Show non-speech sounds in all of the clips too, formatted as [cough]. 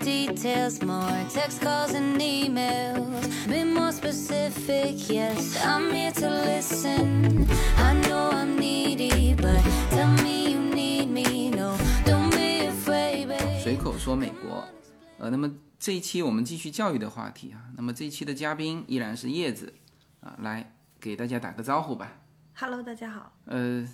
details more. Text calls and emails. Be more specific, yes. I'm here to listen. I know I'm needy, but tell me you need me. No, don't be afraid, babe. 随口说美国，呃，那么这一期我们继续教育的话题啊，那么这一期的嘉宾依然是叶子啊，来给大家打个招呼吧。Hello，大家好。呃，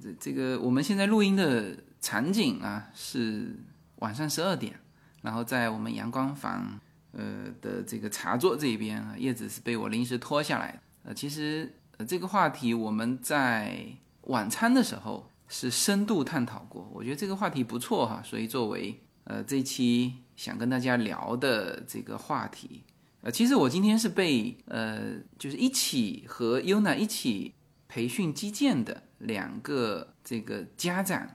这这个我们现在录音的场景啊是晚上十二点，然后在我们阳光房呃的这个茶座这边啊，叶子是被我临时拖下来的。呃，其实呃这个话题我们在晚餐的时候是深度探讨过，我觉得这个话题不错哈，所以作为呃这期想跟大家聊的这个话题。呃，其实我今天是被呃，就是一起和 Yuna 一起培训击剑的两个这个家长，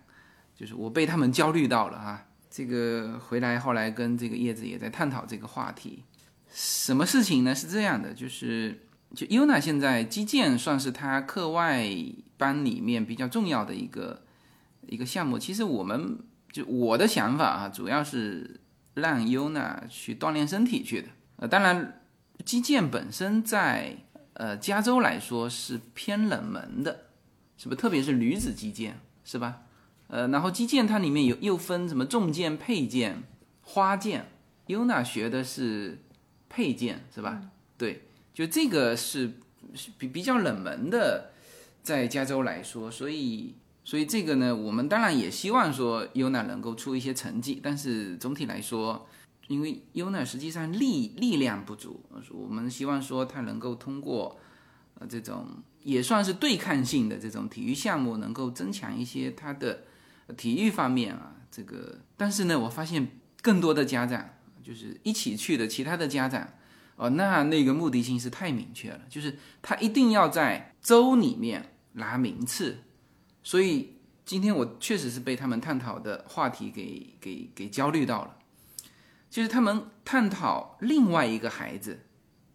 就是我被他们焦虑到了哈。这个回来后来跟这个叶子也在探讨这个话题。什么事情呢？是这样的，就是就 Yuna 现在击剑算是他课外班里面比较重要的一个一个项目。其实我们就我的想法啊，主要是让 Yuna 去锻炼身体去的。呃，当然，击剑本身在呃加州来说是偏冷门的，是不是？特别是女子击剑，是吧？呃，然后击剑它里面有又分什么重剑、配剑、花剑。Yuna 学的是配剑，是吧？对，就这个是是比比较冷门的，在加州来说，所以所以这个呢，我们当然也希望说 Yuna 能够出一些成绩，但是总体来说。因为 Yuna 实际上力力量不足，我们希望说他能够通过呃这种也算是对抗性的这种体育项目，能够增强一些他的体育方面啊这个。但是呢，我发现更多的家长就是一起去的其他的家长哦，那那个目的性是太明确了，就是他一定要在州里面拿名次。所以今天我确实是被他们探讨的话题给给给焦虑到了。就是他们探讨另外一个孩子，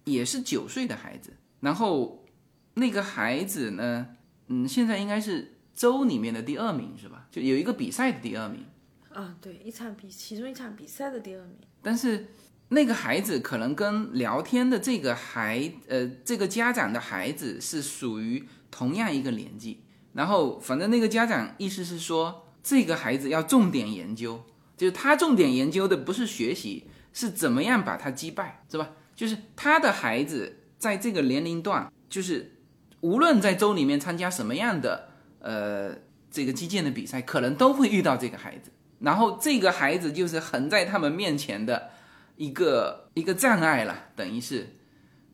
也是九岁的孩子，然后那个孩子呢，嗯，现在应该是州里面的第二名是吧？就有一个比赛的第二名。啊，对，一场比其中一场比赛的第二名。但是那个孩子可能跟聊天的这个孩，呃，这个家长的孩子是属于同样一个年纪，然后反正那个家长意思是说，这个孩子要重点研究。就是他重点研究的不是学习，是怎么样把他击败，是吧？就是他的孩子在这个年龄段，就是无论在州里面参加什么样的呃这个击剑的比赛，可能都会遇到这个孩子。然后这个孩子就是横在他们面前的一个一个障碍了，等于是，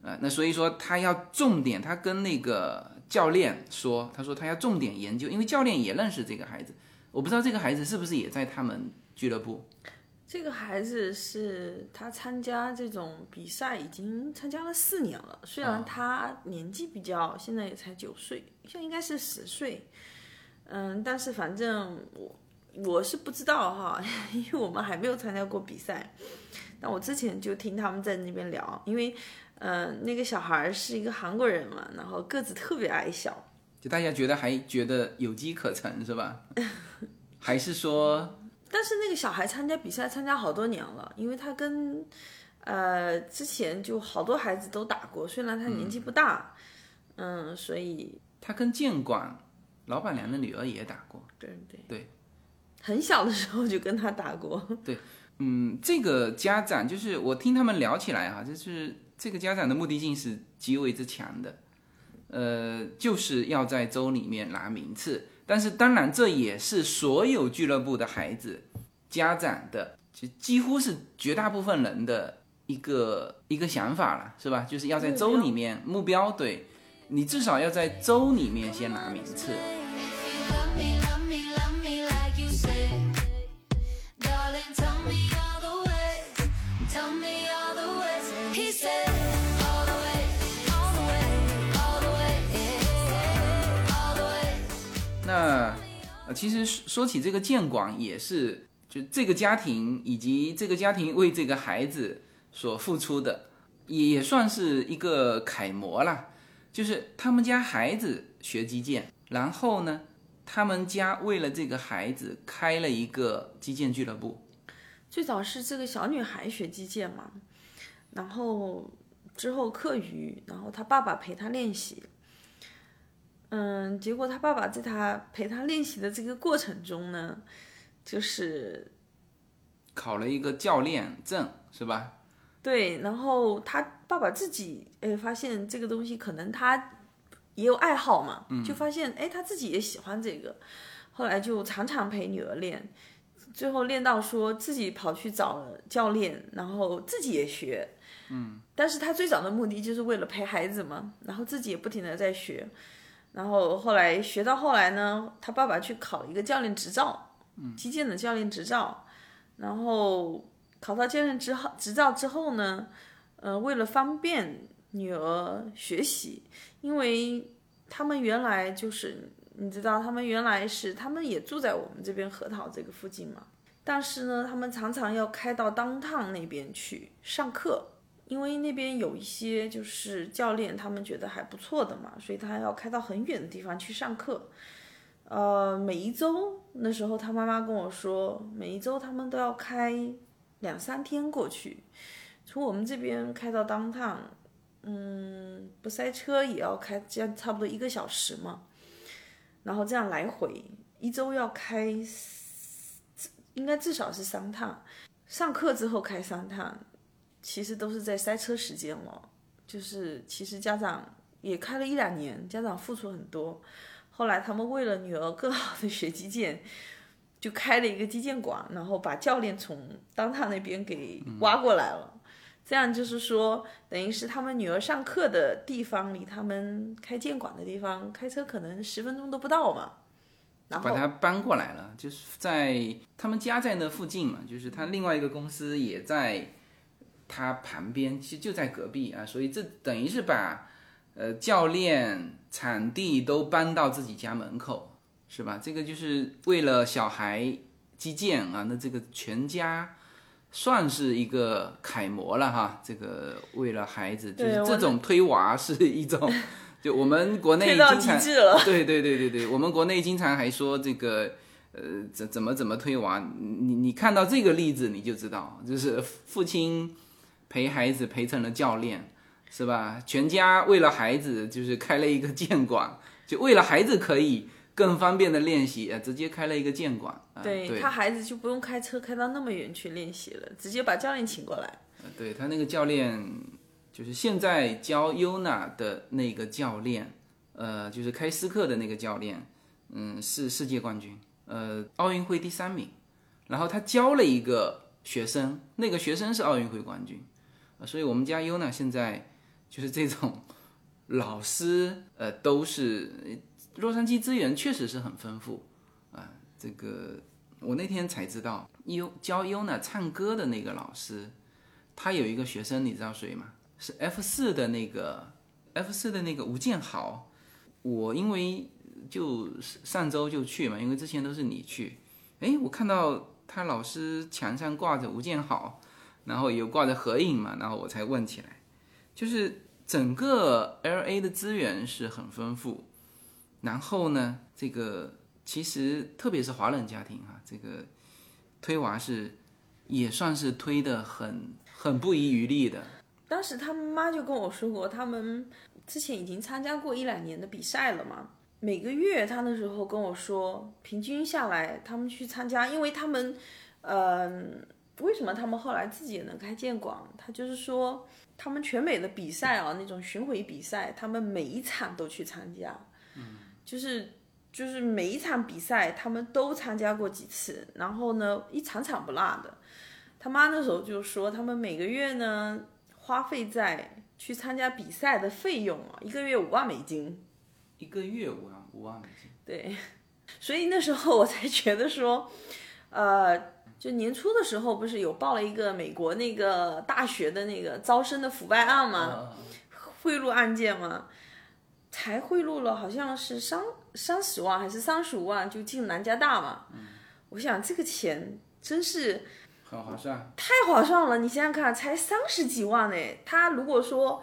呃，那所以说他要重点，他跟那个教练说，他说他要重点研究，因为教练也认识这个孩子。我不知道这个孩子是不是也在他们。俱乐部，这个孩子是他参加这种比赛已经参加了四年了。虽然他年纪比较，现在也才九岁，现在应该是十岁。嗯，但是反正我我是不知道哈，[laughs] 因为我们还没有参加过比赛。但我之前就听他们在那边聊，因为嗯，那个小孩是一个韩国人嘛，然后个子特别矮小，就大家觉得还觉得有机可乘是吧？[laughs] 还是说？但是那个小孩参加比赛参加好多年了，因为他跟，呃，之前就好多孩子都打过，虽然他年纪不大，嗯，所以他跟建管老板娘的女儿也打过，对对对，很小的时候就跟他打过，对，嗯，这个家长就是我听他们聊起来哈，就是这个家长的目的性是极为之强的，呃，就是要在州里面拿名次。但是当然，这也是所有俱乐部的孩子家长的，就几乎是绝大部分人的一个一个想法了，是吧？就是要在州里面目标，对你至少要在州里面先拿名次。其实说起这个建广，也是就这个家庭以及这个家庭为这个孩子所付出的，也算是一个楷模啦。就是他们家孩子学击剑，然后呢，他们家为了这个孩子开了一个击剑俱乐部。最早是这个小女孩学击剑嘛，然后之后课余，然后她爸爸陪她练习。嗯，结果他爸爸在他陪他练习的这个过程中呢，就是考了一个教练证，是吧？对，然后他爸爸自己哎发现这个东西可能他也有爱好嘛，就发现哎他自己也喜欢这个，后来就常常陪女儿练，最后练到说自己跑去找了教练，然后自己也学，嗯，但是他最早的目的就是为了陪孩子嘛，然后自己也不停的在学。然后后来学到后来呢，他爸爸去考了一个教练执照，击剑的教练执照。然后考到教练执后执照之后呢，呃，为了方便女儿学习，因为他们原来就是你知道，他们原来是他们也住在我们这边核桃这个附近嘛，但是呢，他们常常要开到当趟那边去上课。因为那边有一些就是教练，他们觉得还不错的嘛，所以他要开到很远的地方去上课。呃，每一周那时候他妈妈跟我说，每一周他们都要开两三天过去，从我们这边开到当趟，嗯，不塞车也要开这样差不多一个小时嘛。然后这样来回一周要开，应该至少是三趟，上课之后开三趟。其实都是在塞车时间了，就是其实家长也开了一两年，家长付出很多。后来他们为了女儿更好的学击剑，就开了一个击剑馆，然后把教练从当趟那边给挖过来了。这样就是说，等于是他们女儿上课的地方离他们开剑馆的地方开车可能十分钟都不到嘛。然后把他搬过来了，就是在他们家在那附近嘛，就是他另外一个公司也在。他旁边其实就在隔壁啊，所以这等于是把，呃，教练、场地都搬到自己家门口，是吧？这个就是为了小孩击剑啊，那这个全家算是一个楷模了哈。这个为了孩子，就是这种推娃是一种，[laughs] 就我们国内 [laughs] 经常，[laughs] 对对对对对，我们国内经常还说这个，呃，怎怎么怎么推娃，你你看到这个例子你就知道，就是父亲。陪孩子陪成了教练，是吧？全家为了孩子，就是开了一个剑馆，就为了孩子可以更方便的练习，呃直接开了一个剑馆。对他孩子就不用开车开到那么远去练习了，直接把教练请过来。对他那个教练，就是现在教 UNA 的那个教练，呃，就是开私课的那个教练，嗯，是世界冠军，呃，奥运会第三名。然后他教了一个学生，那个学生是奥运会冠军。所以，我们家优娜，现在就是这种老师，呃，都是洛杉矶资源确实是很丰富啊。这个我那天才知道，优教优娜唱歌的那个老师，他有一个学生，你知道谁吗？是 F 四的那个 F 四的那个吴建豪。我因为就上周就去嘛，因为之前都是你去，哎，我看到他老师墙上挂着吴建豪。然后有挂着合影嘛，然后我才问起来，就是整个 L A 的资源是很丰富，然后呢，这个其实特别是华人家庭哈，这个推娃是也算是推的很很不遗余力的。当时他妈就跟我说过，他们之前已经参加过一两年的比赛了嘛，每个月他那时候跟我说，平均下来他们去参加，因为他们，嗯。为什么他们后来自己也能开剑馆？他就是说，他们全美的比赛啊，那种巡回比赛，他们每一场都去参加，嗯，就是就是每一场比赛他们都参加过几次，然后呢，一场场不落的。他妈那时候就说，他们每个月呢花费在去参加比赛的费用啊，一个月五万美金，一个月五万五万美金，对，[laughs] 所以那时候我才觉得说，呃。就年初的时候，不是有报了一个美国那个大学的那个招生的腐败案吗？贿赂案件吗？才贿赂了，好像是三三十万还是三十五万就进南加大嘛。我想这个钱真是很划算，太划算了。你想想看，才三十几万呢。他如果说，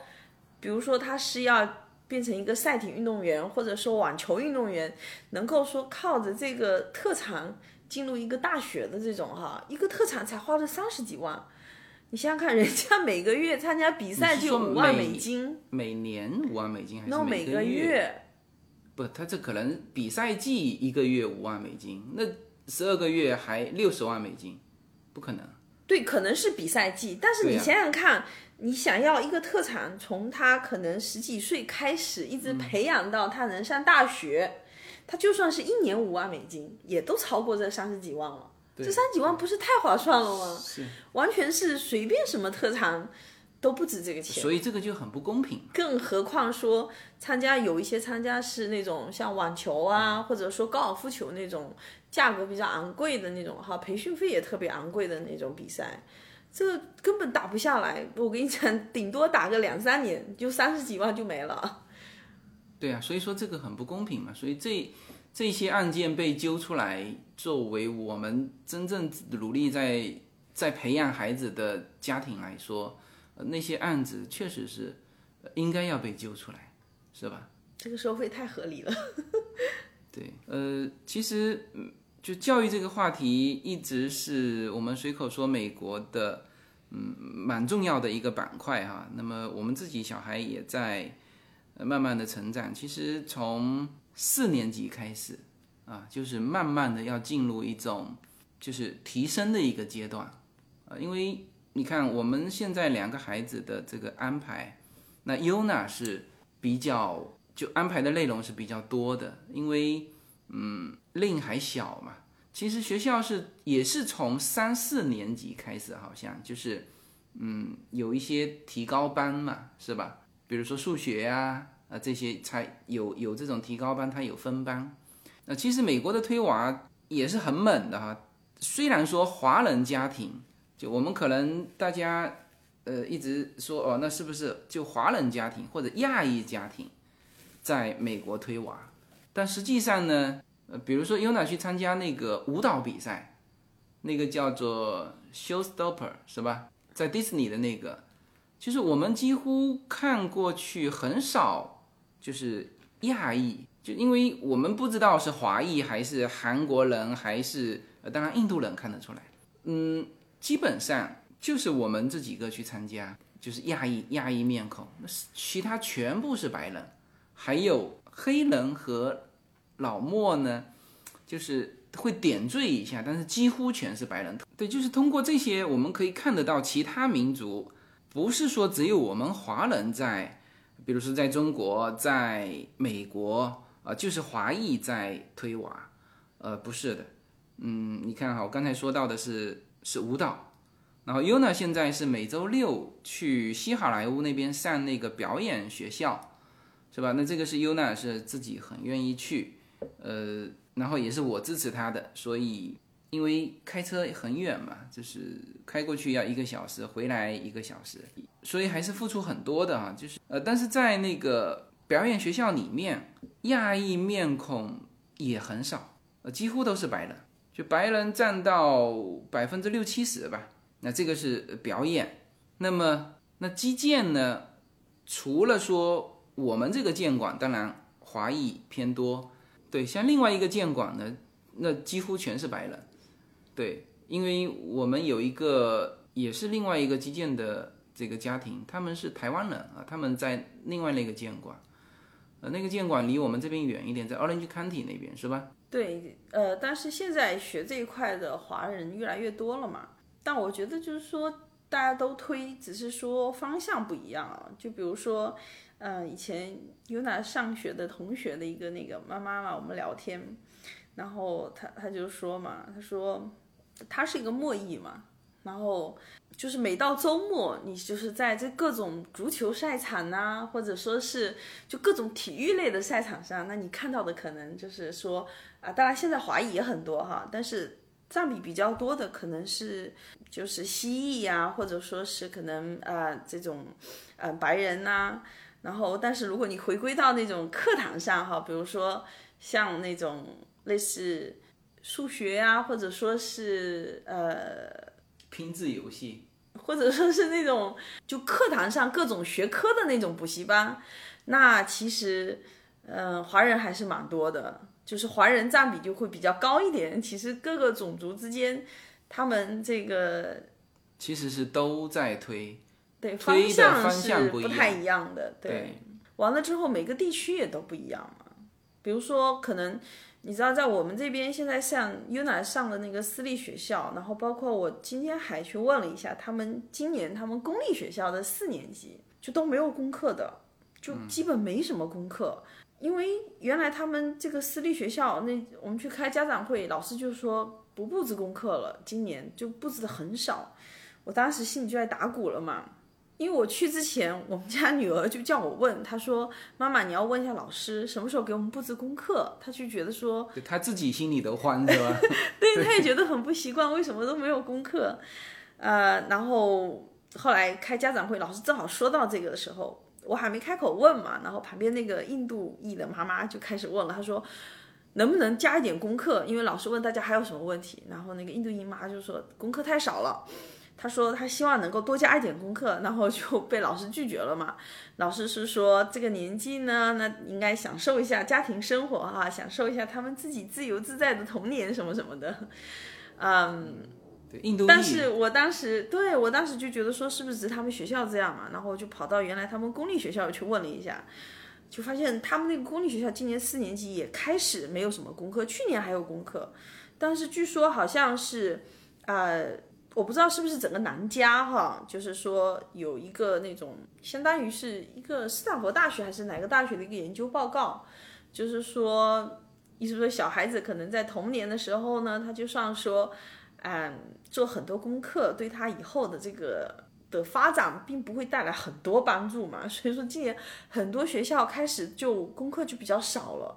比如说他是要变成一个赛艇运动员，或者说网球运动员，能够说靠着这个特长。进入一个大学的这种哈，一个特长才花了三十几万。你想想看，人家每个月参加比赛就五万美金，每年五万美金还是每个月？不，他这可能比赛季一个月五万美金，那十二个月还六十万美金，不可能。对，可能是比赛季，但是你想想看，你想要一个特长，从他可能十几岁开始，一直培养到他能上大学，他就算是一年五万美金，也都超过这三十几万了。这三十几万不是太划算了吗？是，完全是随便什么特长都不值这个钱。所以这个就很不公平。更何况说参加有一些参加是那种像网球啊，或者说高尔夫球那种价格比较昂贵的那种哈，培训费也特别昂贵的那种比赛，这根本打不下来。我跟你讲，顶多打个两三年，就三十几万就没了。对啊，所以说这个很不公平嘛。所以这。这些案件被揪出来，作为我们真正努力在在培养孩子的家庭来说，那些案子确实是应该要被揪出来，是吧？这个收费太合理了。[laughs] 对，呃，其实就教育这个话题，一直是我们随口说美国的，嗯，蛮重要的一个板块哈。那么我们自己小孩也在慢慢的成长，其实从。四年级开始，啊，就是慢慢的要进入一种就是提升的一个阶段，啊，因为你看我们现在两个孩子的这个安排，那 Yuna 是比较就安排的内容是比较多的，因为嗯令还小嘛，其实学校是也是从三四年级开始，好像就是嗯有一些提高班嘛，是吧？比如说数学呀。啊，这些才有有这种提高班，它有分班。那其实美国的推娃也是很猛的哈。虽然说华人家庭，就我们可能大家呃一直说哦，那是不是就华人家庭或者亚裔家庭在美国推娃？但实际上呢，呃，比如说 Yuna 去参加那个舞蹈比赛，那个叫做 Showstopper 是吧？在迪士尼的那个，就是我们几乎看过去很少。就是亚裔，就因为我们不知道是华裔还是韩国人，还是呃，当然印度人看得出来，嗯，基本上就是我们这几个去参加，就是亚裔亚裔面孔，那是其他全部是白人，还有黑人和老莫呢，就是会点缀一下，但是几乎全是白人。对，就是通过这些我们可以看得到，其他民族不是说只有我们华人在。比如说，在中国，在美国，啊，就是华裔在推娃，呃，不是的，嗯，你看哈，我刚才说到的是是舞蹈，然后 Yuna 现在是每周六去西好莱坞那边上那个表演学校，是吧？那这个是 Yuna 是自己很愿意去，呃，然后也是我支持他的，所以。因为开车很远嘛，就是开过去要一个小时，回来一个小时，所以还是付出很多的哈。就是呃，但是在那个表演学校里面，亚裔面孔也很少，呃，几乎都是白人，就白人占到百分之六七十吧。那这个是表演，那么那击剑呢？除了说我们这个剑馆，当然华裔偏多，对，像另外一个剑馆呢，那几乎全是白人。对，因为我们有一个也是另外一个击剑的这个家庭，他们是台湾人啊，他们在另外那个剑馆，呃，那个剑馆离我们这边远一点，在 Orange County 那边是吧？对，呃，但是现在学这一块的华人越来越多了嘛，但我觉得就是说大家都推，只是说方向不一样啊。就比如说，嗯，以前 Yuna 上学的同学的一个那个妈妈嘛，我们聊天，然后她她就说嘛，她说。他是一个末裔嘛，然后就是每到周末，你就是在这各种足球赛场呐，或者说是就各种体育类的赛场上，那你看到的可能就是说啊，当然现在华裔也很多哈，但是占比比较多的可能是就是西裔呀，或者说是可能啊这种呃白人呐，然后但是如果你回归到那种课堂上哈，比如说像那种类似。数学呀，或者说是呃拼字游戏，或者说是那种就课堂上各种学科的那种补习班，那其实嗯华人还是蛮多的，就是华人占比就会比较高一点。其实各个种族之间，他们这个其实是都在推，对方向是不一太样一样的。对完了之后，每个地区也都不一样嘛。比如说，可能你知道，在我们这边现在上 UNA 上的那个私立学校，然后包括我今天还去问了一下，他们今年他们公立学校的四年级就都没有功课的，就基本没什么功课。因为原来他们这个私立学校，那我们去开家长会，老师就说不布置功课了，今年就布置的很少。我当时心里就在打鼓了嘛，因为我去之前，我们家女儿就叫我问，她说：“妈妈，你要问一下老师什么时候给我们布置功课。”她就觉得说，她自己心里都慌是吧？[laughs] 对，她也觉得很不习惯，为什么都没有功课？呃，然后后来开家长会，老师正好说到这个的时候，我还没开口问嘛，然后旁边那个印度裔的妈妈就开始问了，她说。能不能加一点功课？因为老师问大家还有什么问题，然后那个印度姨妈就说功课太少了，她说他希望能够多加一点功课，然后就 [laughs] 被老师拒绝了嘛。老师是说这个年纪呢，那应该享受一下家庭生活哈、享受一下他们自己自由自在的童年什么什么的，嗯。对，印度但是我当时对我当时就觉得说是不是他们学校这样嘛，然后就跑到原来他们公立学校去问了一下，就发现他们那个公立学校今年四年级也开始没有什么功课，去年还有功课，但是据说好像是呃。我不知道是不是整个南加哈，就是说有一个那种相当于是一个斯坦福大学还是哪个大学的一个研究报告，就是说，意思说小孩子可能在童年的时候呢，他就像说，嗯，做很多功课对他以后的这个的发展并不会带来很多帮助嘛，[laughs] 所以说今年很多学校开始就功课就比较少了。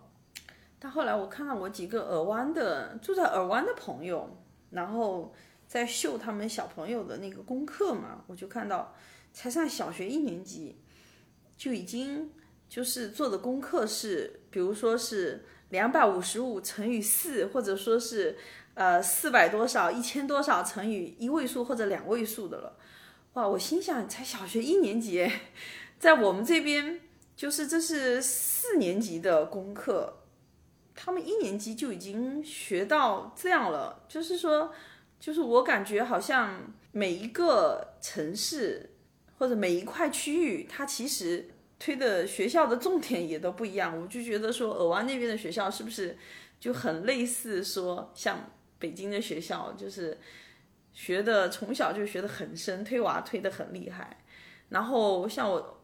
但后来我看到我几个尔湾的住在尔湾的朋友，然后在秀他们小朋友的那个功课嘛，我就看到才上小学一年级就已经就是做的功课是，比如说是两百五十五乘以四，或者说是呃四百多少、一千多少乘以一位数或者两位数的了。哇，我心想才小学一年级，在我们这边就是这是四年级的功课，他们一年级就已经学到这样了，就是说。就是我感觉好像每一个城市或者每一块区域，它其实推的学校的重点也都不一样。我就觉得说，尔湾那边的学校是不是就很类似说像北京的学校，就是学的从小就学的很深，推娃推的很厉害。然后像我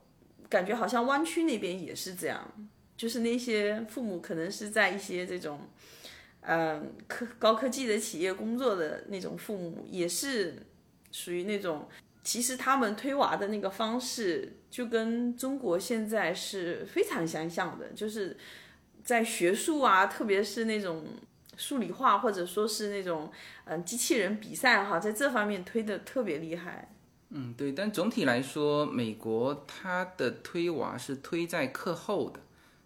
感觉好像湾区那边也是这样，就是那些父母可能是在一些这种。嗯，科高科技的企业工作的那种父母，也是属于那种，其实他们推娃的那个方式，就跟中国现在是非常相像的，就是在学术啊，特别是那种数理化或者说是那种嗯机器人比赛哈，在这方面推的特别厉害。嗯，对，但总体来说，美国它的推娃是推在课后的，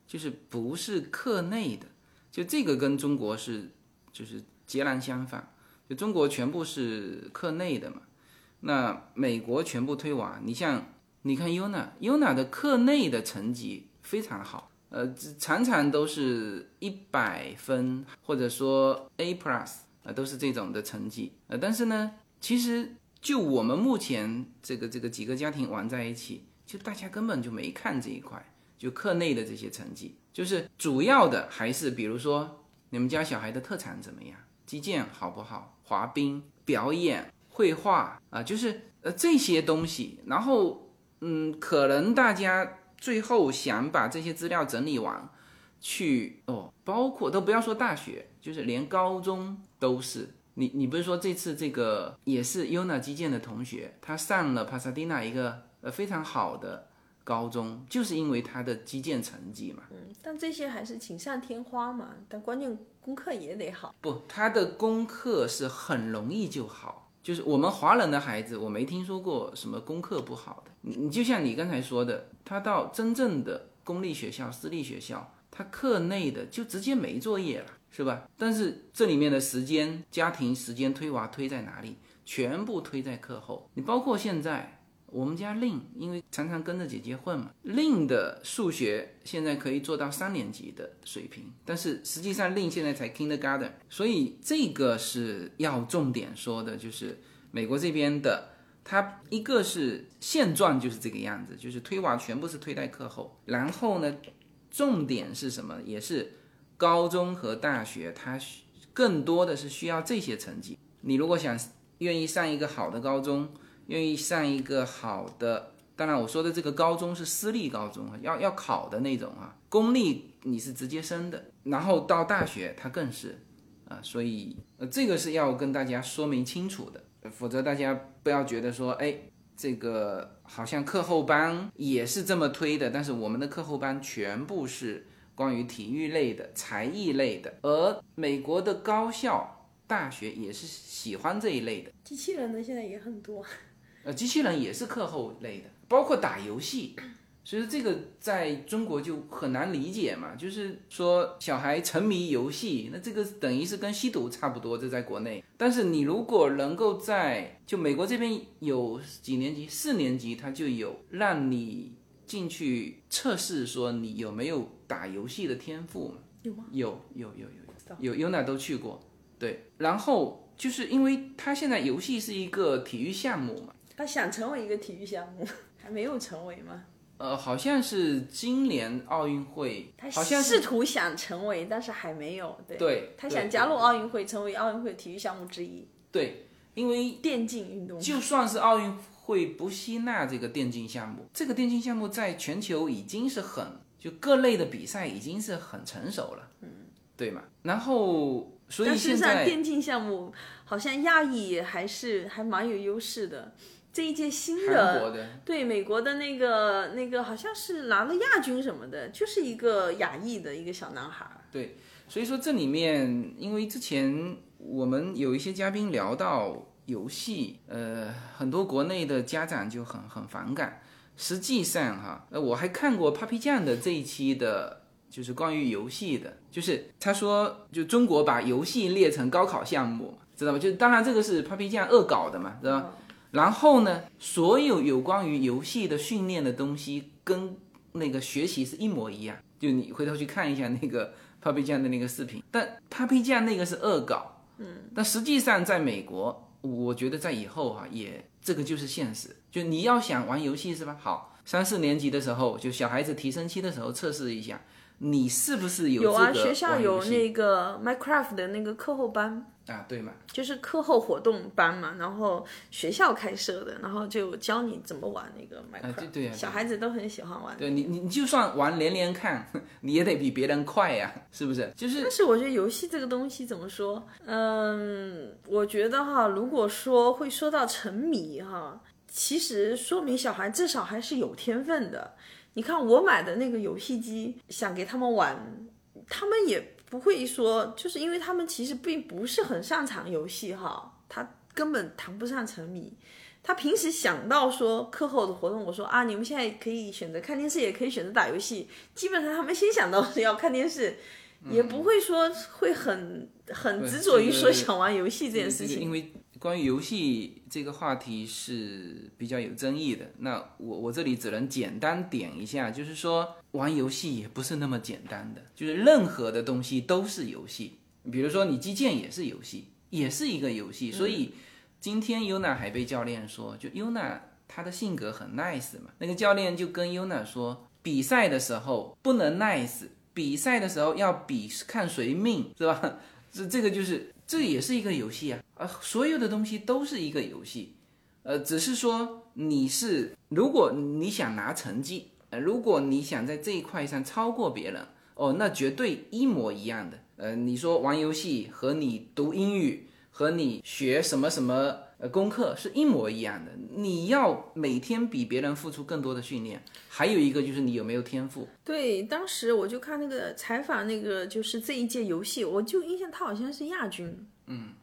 就是不是课内的。就这个跟中国是就是截然相反，就中国全部是课内的嘛，那美国全部推娃。你像你看 UNA，UNA 的课内的成绩非常好，呃，常常都是一百分或者说 A plus 啊，都是这种的成绩。呃，但是呢，其实就我们目前这个这个几个家庭玩在一起，就大家根本就没看这一块，就课内的这些成绩。就是主要的还是比如说你们家小孩的特长怎么样，击剑好不好，滑冰、表演、绘画啊，就是呃这些东西。然后嗯，可能大家最后想把这些资料整理完，去哦，包括都不要说大学，就是连高中都是。你你不是说这次这个也是 UNA 击剑的同学，他上了帕萨蒂娜一个呃非常好的。高中就是因为他的击剑成绩嘛，嗯，但这些还是锦上添花嘛，但关键功课也得好。不，他的功课是很容易就好，就是我们华人的孩子，我没听说过什么功课不好的。你你就像你刚才说的，他到真正的公立学校、私立学校，他课内的就直接没作业了，是吧？但是这里面的时间、家庭时间推娃推在哪里？全部推在课后。你包括现在。我们家令因为常常跟着姐姐混嘛，令的数学现在可以做到三年级的水平，但是实际上令现在才 kindergarten，所以这个是要重点说的，就是美国这边的。它一个是现状就是这个样子，就是推娃全部是推在课后，然后呢，重点是什么？也是高中和大学，它更多的是需要这些成绩。你如果想愿意上一个好的高中，愿意上一个好的，当然我说的这个高中是私立高中啊，要要考的那种啊，公立你是直接升的，然后到大学它更是啊，所以呃这个是要跟大家说明清楚的。否则大家不要觉得说，哎，这个好像课后班也是这么推的，但是我们的课后班全部是关于体育类的、才艺类的，而美国的高校、大学也是喜欢这一类的。机器人的现在也很多，呃，机器人也是课后类的，包括打游戏。所以说这个在中国就很难理解嘛，就是说小孩沉迷游戏，那这个等于是跟吸毒差不多，这在国内。但是你如果能够在就美国这边有几年级，四年级他就有让你进去测试，说你有没有打游戏的天赋嘛？有吗？有有有有有有哪都去过，对。然后就是因为他现在游戏是一个体育项目嘛，他想成为一个体育项目，[laughs] 还没有成为吗？呃，好像是今年奥运会，他好像试图想成为，但是还没有。对，对他想加入奥运会，成为奥运会体育项目之一。对，因为电竞运动，就算是奥运会不吸纳这个电竞项目，这个电竞项目在全球已经是很就各类的比赛已经是很成熟了，嗯，对嘛？然后所以现在电竞项目好像亚裔还是还蛮有优势的。这一届新的对美国的那个那个好像是拿了亚军什么的，就是一个亚裔的一个小男孩。对，所以说这里面，因为之前我们有一些嘉宾聊到游戏，呃，很多国内的家长就很很反感。实际上哈，呃，我还看过 Papi 酱的这一期的，就是关于游戏的，就是他说，就中国把游戏列成高考项目，知道吗？就当然这个是 Papi 酱恶搞的嘛，知道吧？然后呢，所有有关于游戏的训练的东西跟那个学习是一模一样。就你回头去看一下那个 Papi 酱的那个视频，但 Papi 酱那个是恶搞，嗯，但实际上在美国，我觉得在以后哈也这个就是现实。就你要想玩游戏是吧？好，三四年级的时候，就小孩子提升期的时候测试一下，你是不是有有啊？学校有那个 Minecraft 的那个课后班。啊，对嘛，就是课后活动班嘛，然后学校开设的，然后就教你怎么玩那个麦克。对对呀，小孩子都很喜欢玩。对你，你就算玩连连看，[laughs] 你也得比别人快呀，是不是？就是。但是我觉得游戏这个东西怎么说？嗯，我觉得哈，如果说会说到沉迷哈，其实说明小孩至少还是有天分的。你看我买的那个游戏机，想给他们玩，他们也。不会说，就是因为他们其实并不是很擅长游戏哈，他根本谈不上沉迷。他平时想到说课后的活动，我说啊，你们现在可以选择看电视，也可以选择打游戏。基本上他们先想到是要看电视，也不会说会很很执着于说想玩游戏这件事情。因为关于游戏这个话题是比较有争议的，那我我这里只能简单点一下，就是说玩游戏也不是那么简单的，就是任何的东西都是游戏，比如说你击剑也是游戏，也是一个游戏。所以今天 Yuna 还被教练说，就 Yuna 她的性格很 nice 嘛，那个教练就跟 Yuna 说，比赛的时候不能 nice，比赛的时候要比看谁命，是吧？这这个就是。这也是一个游戏啊，啊，所有的东西都是一个游戏，呃，只是说你是，如果你想拿成绩，呃，如果你想在这一块上超过别人，哦，那绝对一模一样的，呃，你说玩游戏和你读英语和你学什么什么。呃，功课是一模一样的。你要每天比别人付出更多的训练，还有一个就是你有没有天赋。对，当时我就看那个采访，那个就是这一届游戏，我就印象他好像是亚军。嗯，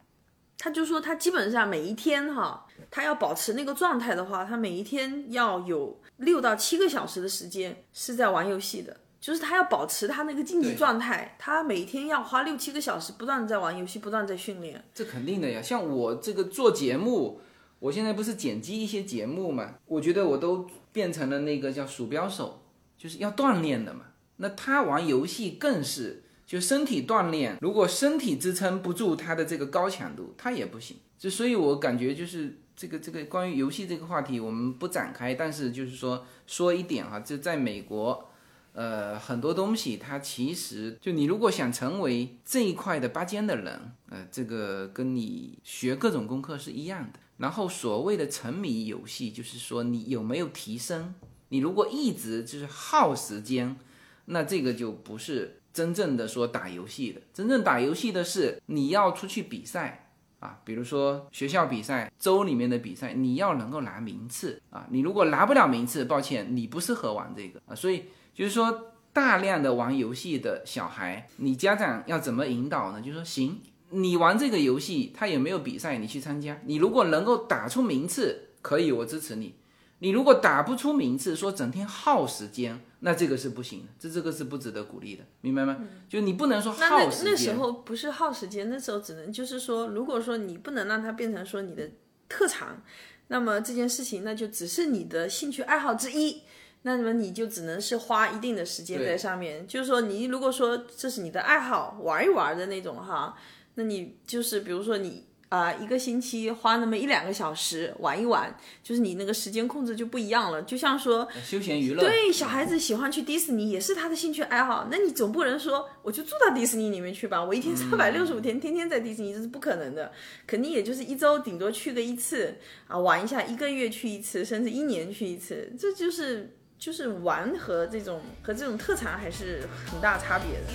他就说他基本上每一天哈，他要保持那个状态的话，他每一天要有六到七个小时的时间是在玩游戏的。就是他要保持他那个竞技状态，他每天要花六七个小时，不断在玩游戏，不断在训练。这肯定的呀，像我这个做节目，我现在不是剪辑一些节目嘛，我觉得我都变成了那个叫鼠标手，就是要锻炼的嘛。那他玩游戏更是就身体锻炼，如果身体支撑不住他的这个高强度，他也不行。就所以，我感觉就是这个这个关于游戏这个话题，我们不展开，但是就是说说一点哈，就在美国。呃，很多东西它其实就你如果想成为这一块的拔尖的人，呃，这个跟你学各种功课是一样的。然后所谓的沉迷游戏，就是说你有没有提升。你如果一直就是耗时间，那这个就不是真正的说打游戏的。真正打游戏的是你要出去比赛啊，比如说学校比赛、州里面的比赛，你要能够拿名次啊。你如果拿不了名次，抱歉，你不适合玩这个啊。所以。就是说，大量的玩游戏的小孩，你家长要怎么引导呢？就是说，行，你玩这个游戏，他也没有比赛，你去参加。你如果能够打出名次，可以，我支持你。你如果打不出名次，说整天耗时间，那这个是不行的，这这个是不值得鼓励的，明白吗？就你不能说耗时间。那那时候不是耗时间，那时候只能就是说，如果说你不能让它变成说你的特长，那么这件事情那就只是你的兴趣爱好之一。那么你就只能是花一定的时间在上面，就是说你如果说这是你的爱好，玩一玩的那种哈，那你就是比如说你啊一个星期花那么一两个小时玩一玩，就是你那个时间控制就不一样了。就像说休闲娱乐，对小孩子喜欢去迪士尼也是他的兴趣爱好，那你总不能说我就住到迪士尼里面去吧，我一天三百六十五天天天在迪士尼这是不可能的，肯定也就是一周顶多去个一次啊玩一下，一个月去一次，甚至一年去一次，这就是。就是玩和这种和这种特长还是很大差别的。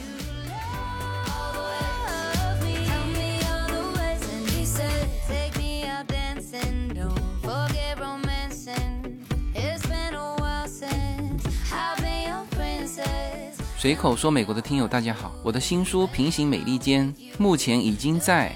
随口说美国的听友大家好，我的新书《平行美利坚》目前已经在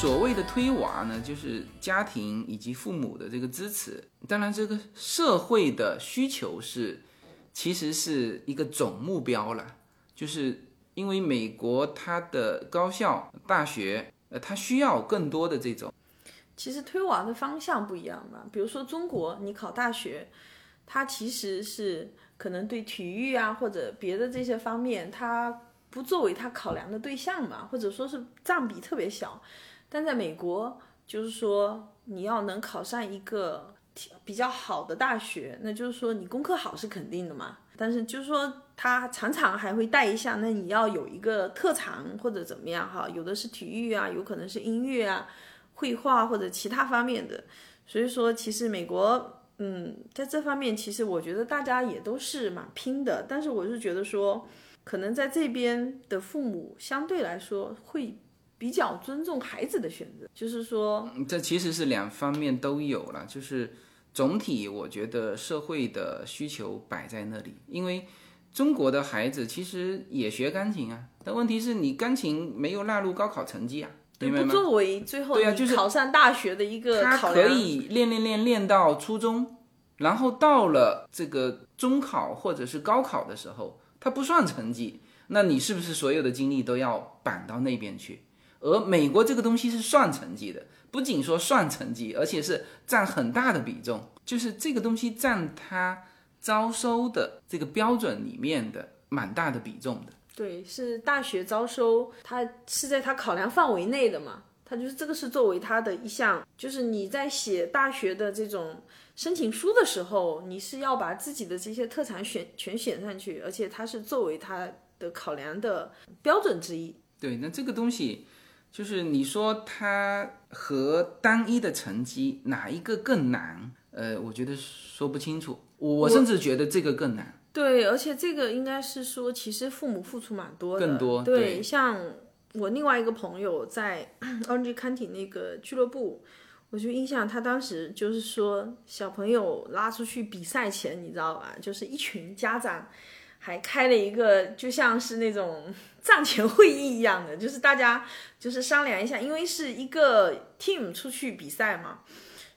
所谓的推娃呢，就是家庭以及父母的这个支持。当然，这个社会的需求是，其实是一个总目标了，就是。因为美国它的高校大学，呃，它需要更多的这种。其实推娃的方向不一样嘛。比如说中国，你考大学，它其实是可能对体育啊或者别的这些方面，它不作为它考量的对象嘛，或者说是占比特别小。但在美国，就是说你要能考上一个比较好的大学，那就是说你功课好是肯定的嘛。但是就是说，他常常还会带一下，那你要有一个特长或者怎么样哈？有的是体育啊，有可能是音乐啊、绘画或者其他方面的。所以说，其实美国，嗯，在这方面，其实我觉得大家也都是蛮拼的。但是我是觉得说，可能在这边的父母相对来说会比较尊重孩子的选择，就是说，这其实是两方面都有了，就是。总体我觉得社会的需求摆在那里，因为中国的孩子其实也学钢琴啊，但问题是你钢琴没有纳入高考成绩啊，明白吗？不作为最后对啊，就是考上大学的一个。他可以练练练练到初中，然后到了这个中考或者是高考的时候，他不算成绩，那你是不是所有的精力都要绑到那边去？而美国这个东西是算成绩的。不仅说算成绩，而且是占很大的比重，就是这个东西占他招收的这个标准里面的蛮大的比重的。对，是大学招收，他是在他考量范围内的嘛？他就是这个是作为他的一项，就是你在写大学的这种申请书的时候，你是要把自己的这些特长选全选上去，而且它是作为他的考量的标准之一。对，那这个东西。就是你说它和单一的成绩哪一个更难？呃，我觉得说不清楚。我甚至觉得这个更难。对，而且这个应该是说，其实父母付出蛮多的。更多。对，像我另外一个朋友在 [clears throat] Orange County 那个俱乐部，我就印象他当时就是说小朋友拉出去比赛前，你知道吧？就是一群家长还开了一个就像是那种 [laughs] 战前会议一样的，就是大家就是商量一下，因为是一个 team 出去比赛嘛，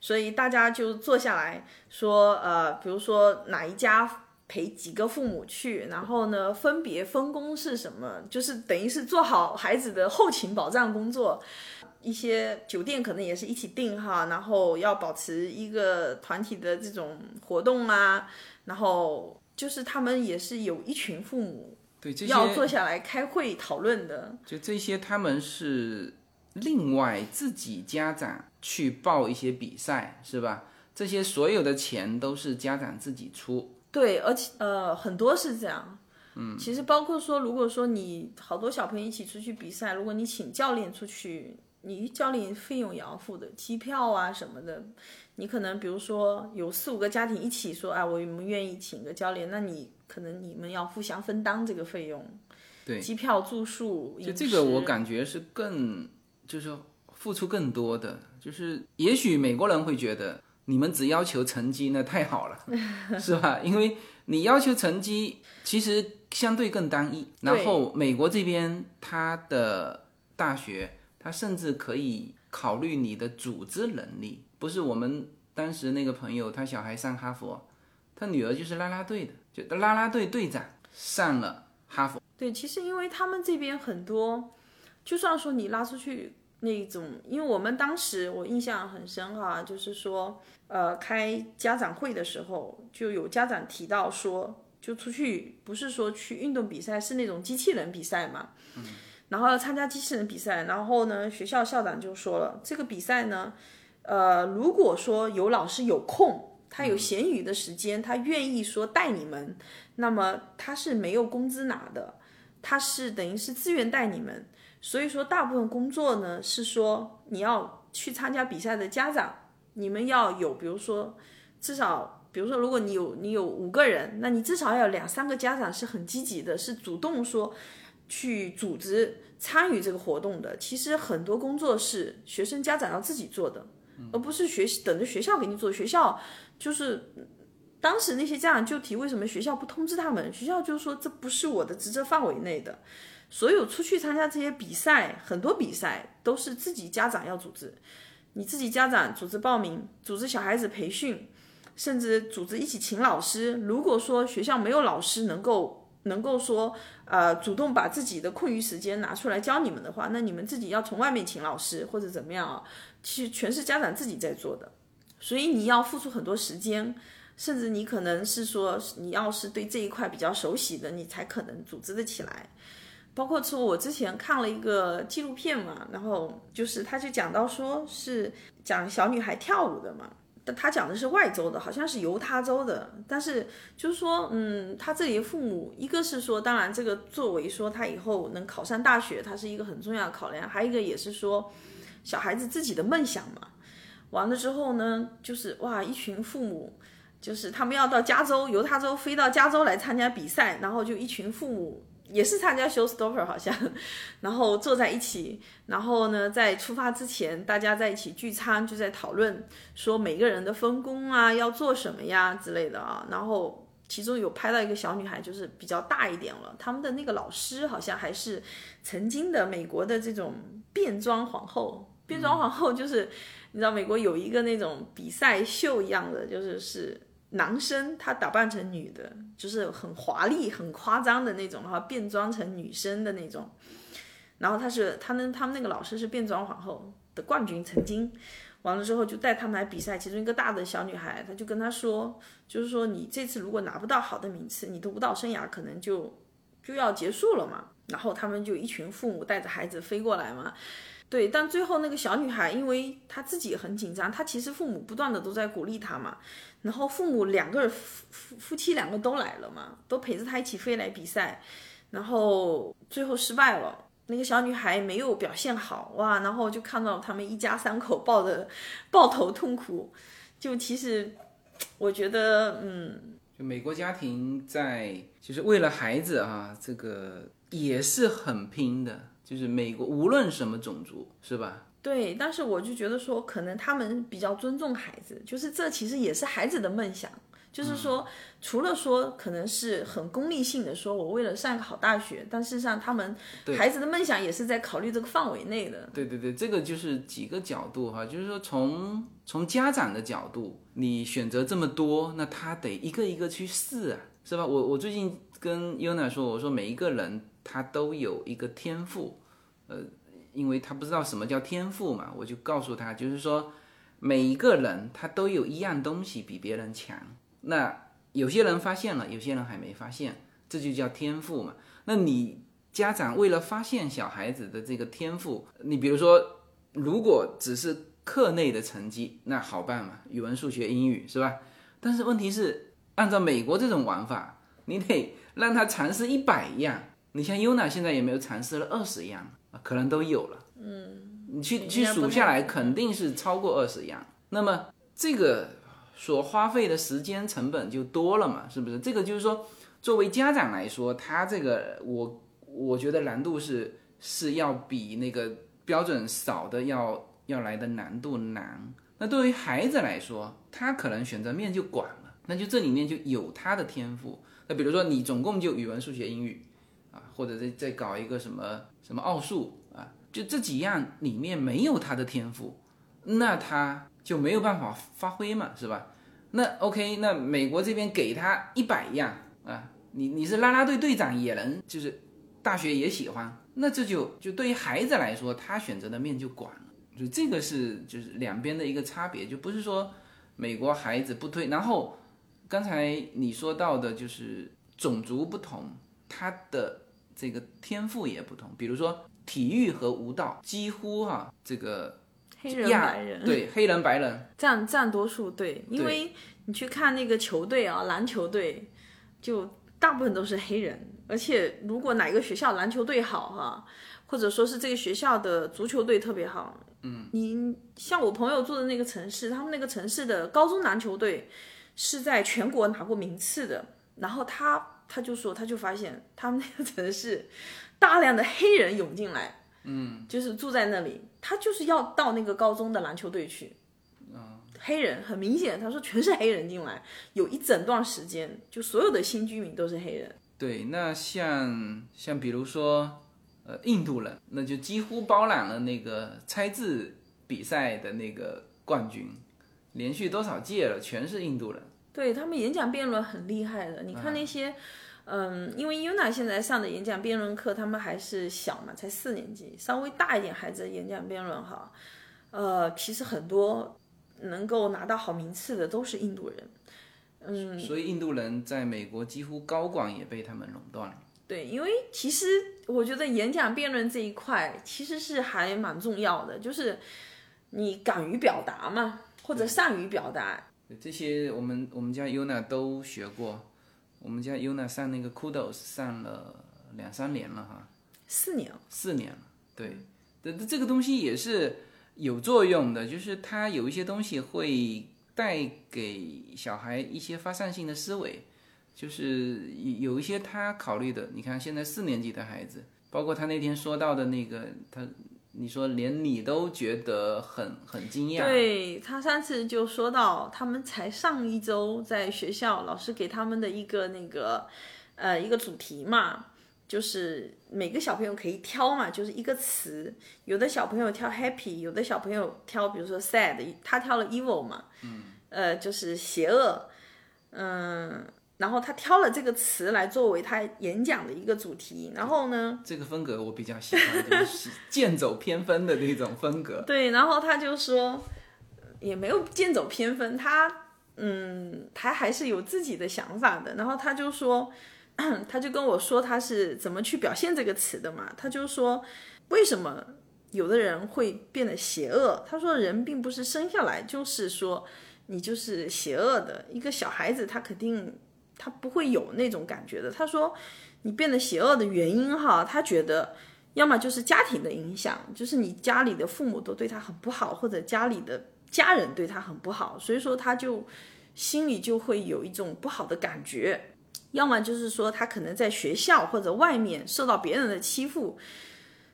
所以大家就坐下来说，呃，比如说哪一家。陪几个父母去，然后呢，分别分工是什么？就是等于是做好孩子的后勤保障工作。一些酒店可能也是一起订哈，然后要保持一个团体的这种活动啊。然后就是他们也是有一群父母，对，这要坐下来开会讨论的。就这些，他们是另外自己家长去报一些比赛，是吧？这些所有的钱都是家长自己出。对，而且呃，很多是这样。嗯，其实包括说，如果说你好多小朋友一起出去比赛，如果你请教练出去，你教练费用也要付的，机票啊什么的。你可能比如说有四五个家庭一起说，哎，我们愿意请个教练，那你可能你们要互相分担这个费用。对，机票、住宿，就这个我感觉是更就是付出更多的，就是也许美国人会觉得。你们只要求成绩，那太好了，[laughs] 是吧？因为你要求成绩，其实相对更单一。然后美国这边，他的大学，他甚至可以考虑你的组织能力。不是我们当时那个朋友，他小孩上哈佛，他女儿就是啦啦队的，就拉拉队队长上了哈佛。对，其实因为他们这边很多，就算说你拉出去。那种，因为我们当时我印象很深哈，就是说，呃，开家长会的时候，就有家长提到说，就出去不是说去运动比赛，是那种机器人比赛嘛，嗯，然后要参加机器人比赛，然后呢，学校校长就说了，这个比赛呢，呃，如果说有老师有空，他有闲余的时间，他愿意说带你们，那么他是没有工资拿的，他是等于是自愿带你们。所以说，大部分工作呢是说你要去参加比赛的家长，你们要有，比如说至少，比如说如果你有你有五个人，那你至少要有两三个家长是很积极的，是主动说去组织参与这个活动的。其实很多工作是学生家长要自己做的，而不是学习等着学校给你做。学校就是当时那些家长就提，为什么学校不通知他们？学校就说这不是我的职责范围内的。所有出去参加这些比赛，很多比赛都是自己家长要组织，你自己家长组织报名，组织小孩子培训，甚至组织一起请老师。如果说学校没有老师能够能够说，呃，主动把自己的空余时间拿出来教你们的话，那你们自己要从外面请老师或者怎么样啊？其实全是家长自己在做的，所以你要付出很多时间，甚至你可能是说，你要是对这一块比较熟悉的，你才可能组织的起来。包括说，我之前看了一个纪录片嘛，然后就是他就讲到说是讲小女孩跳舞的嘛，他讲的是外州的，好像是犹他州的，但是就是说，嗯，他这里的父母，一个是说，当然这个作为说他以后能考上大学，他是一个很重要的考量，还有一个也是说小孩子自己的梦想嘛。完了之后呢，就是哇，一群父母，就是他们要到加州犹他州飞到加州来参加比赛，然后就一群父母。也是参加 showstopper 好像，[laughs] 然后坐在一起，然后呢，在出发之前，大家在一起聚餐，就在讨论说每个人的分工啊，要做什么呀之类的啊。然后其中有拍到一个小女孩，就是比较大一点了，他们的那个老师好像还是曾经的美国的这种变装皇后。变装皇后就是你知道美国有一个那种比赛秀一样的，就是是。男生他打扮成女的，就是很华丽、很夸张的那种，哈，变装成女生的那种。然后他是他们他们那个老师是变装皇后的冠军，曾经完了之后就带他们来比赛。其中一个大的小女孩，他就跟他说，就是说你这次如果拿不到好的名次，你的舞蹈生涯可能就就要结束了嘛。然后他们就一群父母带着孩子飞过来嘛。对，但最后那个小女孩，因为她自己很紧张，她其实父母不断的都在鼓励她嘛。然后父母两个人夫夫夫妻两个都来了嘛，都陪着她一起飞来比赛，然后最后失败了。那个小女孩没有表现好哇，然后就看到他们一家三口抱着抱头痛哭。就其实我觉得，嗯，就美国家庭在就是为了孩子啊，这个也是很拼的。就是美国无论什么种族，是吧？对，但是我就觉得说，可能他们比较尊重孩子，就是这其实也是孩子的梦想。就是说，除了说可能是很功利性的，说我为了上个好大学，但事实上他们孩子的梦想也是在考虑这个范围内的。对对对，这个就是几个角度哈，就是说从从家长的角度，你选择这么多，那他得一个一个去试啊，是吧？我我最近跟 Yuna 说，我说每一个人他都有一个天赋，呃，因为他不知道什么叫天赋嘛，我就告诉他，就是说每一个人他都有一样东西比别人强。那有些人发现了，有些人还没发现，这就叫天赋嘛。那你家长为了发现小孩子的这个天赋，你比如说，如果只是课内的成绩，那好办嘛，语文、数学、英语是吧？但是问题是，按照美国这种玩法，你得让他尝试一百样。你像 Yuna 现在也没有尝试了二十样，可能都有了。嗯，你去去数下来，肯定是超过二十样。那么这个。所花费的时间成本就多了嘛，是不是？这个就是说，作为家长来说，他这个我我觉得难度是是要比那个标准少的要要来的难度难。那对于孩子来说，他可能选择面就广了，那就这里面就有他的天赋。那比如说你总共就语文、数学、英语或者再再搞一个什么什么奥数啊，就这几样里面没有他的天赋，那他。就没有办法发挥嘛，是吧？那 OK，那美国这边给他一百样啊，你你是啦啦队队长也能，就是大学也喜欢，那这就就对于孩子来说，他选择的面就广了，就这个是就是两边的一个差别，就不是说美国孩子不推，然后刚才你说到的就是种族不同，他的这个天赋也不同，比如说体育和舞蹈几乎哈这个。黑人白人。对黑人白人。[laughs] 占占多数对，因为你去看那个球队啊，篮球队就大部分都是黑人，而且如果哪个学校篮球队好哈，或者说是这个学校的足球队特别好，嗯，你像我朋友住的那个城市，他们那个城市的高中篮球队是在全国拿过名次的，然后他他就说他就发现他们那个城市大量的黑人涌进来。嗯，就是住在那里，他就是要到那个高中的篮球队去。黑人很明显，他说全是黑人进来，有一整段时间，就所有的新居民都是黑人。对，那像像比如说，呃，印度人，那就几乎包揽了那个猜字比赛的那个冠军，连续多少届了，全是印度人。对他们演讲辩论很厉害的，你看那些。嗯，因为 Yuna 现在上的演讲辩论课，他们还是小嘛，才四年级，稍微大一点孩子的演讲辩论哈，呃，其实很多能够拿到好名次的都是印度人，嗯，所以印度人在美国几乎高管也被他们垄断了。对，因为其实我觉得演讲辩论这一块其实是还蛮重要的，就是你敢于表达嘛，或者善于表达，这些我们我们家 Yuna 都学过。我们家 Yuna 上那个 Kudos 上了两三年了哈，四年，四年了，对，这这个东西也是有作用的，就是它有一些东西会带给小孩一些发散性的思维，就是有一些他考虑的，你看现在四年级的孩子，包括他那天说到的那个他。你说连你都觉得很很惊讶？对他上次就说到，他们才上一周在学校，老师给他们的一个那个呃一个主题嘛，就是每个小朋友可以挑嘛，就是一个词，有的小朋友挑 happy，有的小朋友挑比如说 sad，他挑了 evil 嘛，嗯，呃就是邪恶，嗯。然后他挑了这个词来作为他演讲的一个主题，然后呢，这个风格我比较喜欢，就是剑走偏锋的那种风格。对，然后他就说，也没有剑走偏锋，他嗯，他还是有自己的想法的。然后他就说，[clears throat] 他就跟我说他是怎么去表现这个词的嘛。他就说，为什么有的人会变得邪恶？他说，人并不是生下来就是说你就是邪恶的，一个小孩子他肯定。他不会有那种感觉的。他说，你变得邪恶的原因哈，他觉得要么就是家庭的影响，就是你家里的父母都对他很不好，或者家里的家人对他很不好，所以说他就心里就会有一种不好的感觉。要么就是说他可能在学校或者外面受到别人的欺负。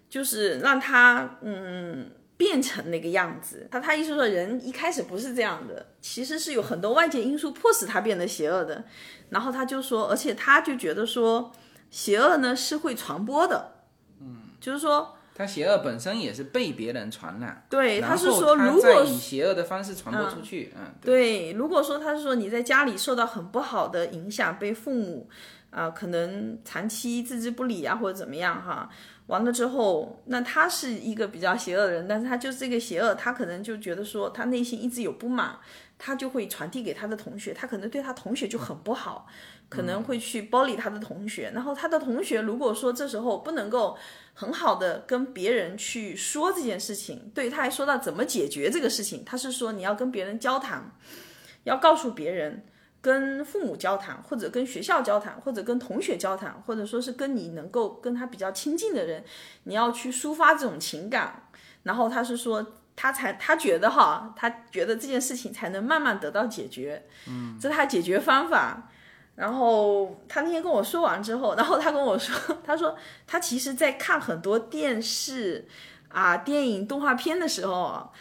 就是让他嗯变成那个样子。他他意思说，人一开始不是这样的，其实是有很多外界因素迫使他变得邪恶的。然后他就说，而且他就觉得说，邪恶呢是会传播的，嗯，就是说。他邪恶本身也是被别人传染，对，他是说，如果以邪恶的方式传播出去，嗯，对，如果说他是说你在家里受到很不好的影响，被父母啊可能长期置之不理啊或者怎么样哈，完了之后，那他是一个比较邪恶的人，但是他就是这个邪恶，他可能就觉得说他内心一直有不满，他就会传递给他的同学，他可能对他同学就很不好，可能会去剥离他的同学，然后他的同学如果说这时候不能够。很好的跟别人去说这件事情，对他还说到怎么解决这个事情。他是说你要跟别人交谈，要告诉别人，跟父母交谈，或者跟学校交谈，或者跟同学交谈，或者说是跟你能够跟他比较亲近的人，你要去抒发这种情感。然后他是说他才他觉得哈，他觉得这件事情才能慢慢得到解决。嗯，这是他解决方法。然后他那天跟我说完之后，然后他跟我说，[laughs] 他说他其实，在看很多电视啊、电影、动画片的时候，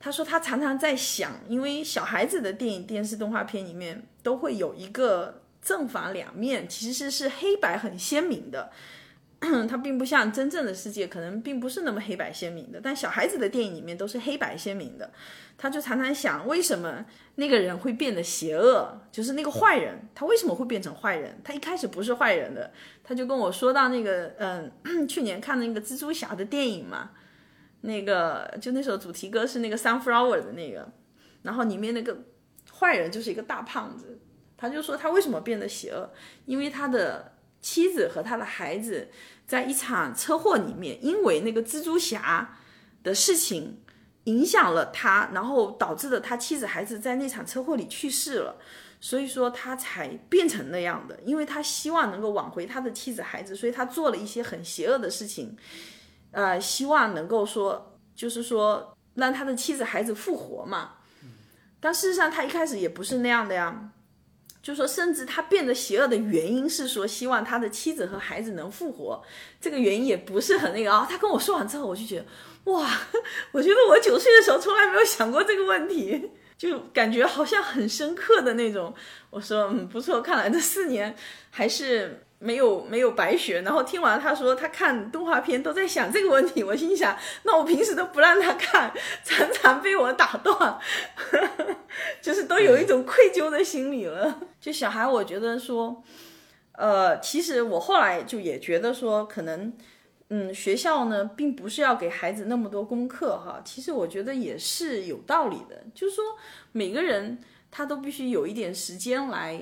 他说他常常在想，因为小孩子的电影、电视、动画片里面都会有一个正反两面，其实是黑白很鲜明的。[clears throat] 它并不像真正的世界，可能并不是那么黑白鲜明的。但小孩子的电影里面都是黑白鲜明的，他就常常想，为什么那个人会变得邪恶？就是那个坏人，他为什么会变成坏人？他一开始不是坏人的。他就跟我说到那个，嗯，[clears throat] 去年看那个蜘蛛侠的电影嘛，那个就那首主题歌是那个 Sunflower 的那个，然后里面那个坏人就是一个大胖子，他就说他为什么变得邪恶？因为他的妻子和他的孩子。在一场车祸里面，因为那个蜘蛛侠的事情影响了他，然后导致了他妻子孩子在那场车祸里去世了，所以说他才变成那样的。因为他希望能够挽回他的妻子孩子，所以他做了一些很邪恶的事情，呃，希望能够说，就是说让他的妻子孩子复活嘛。但事实上，他一开始也不是那样的呀。就说，甚至他变得邪恶的原因是说，希望他的妻子和孩子能复活。这个原因也不是很那个啊。他跟我说完之后，我就觉得，哇，[laughs] 我觉得我九岁的时候从来没有想过这个问题，就感觉好像很深刻的那种。我说，嗯，不错，看来这四年还是。没有没有白学，然后听完他说他看动画片都在想这个问题，我心想，那我平时都不让他看，[laughs] 常常被我打断，[laughs] 就是都有一种愧疚的心理了。就小孩，我觉得说，呃，其实我后来就也觉得说，可能，嗯，学校呢并不是要给孩子那么多功课哈，其实我觉得也是有道理的，就是说每个人他都必须有一点时间来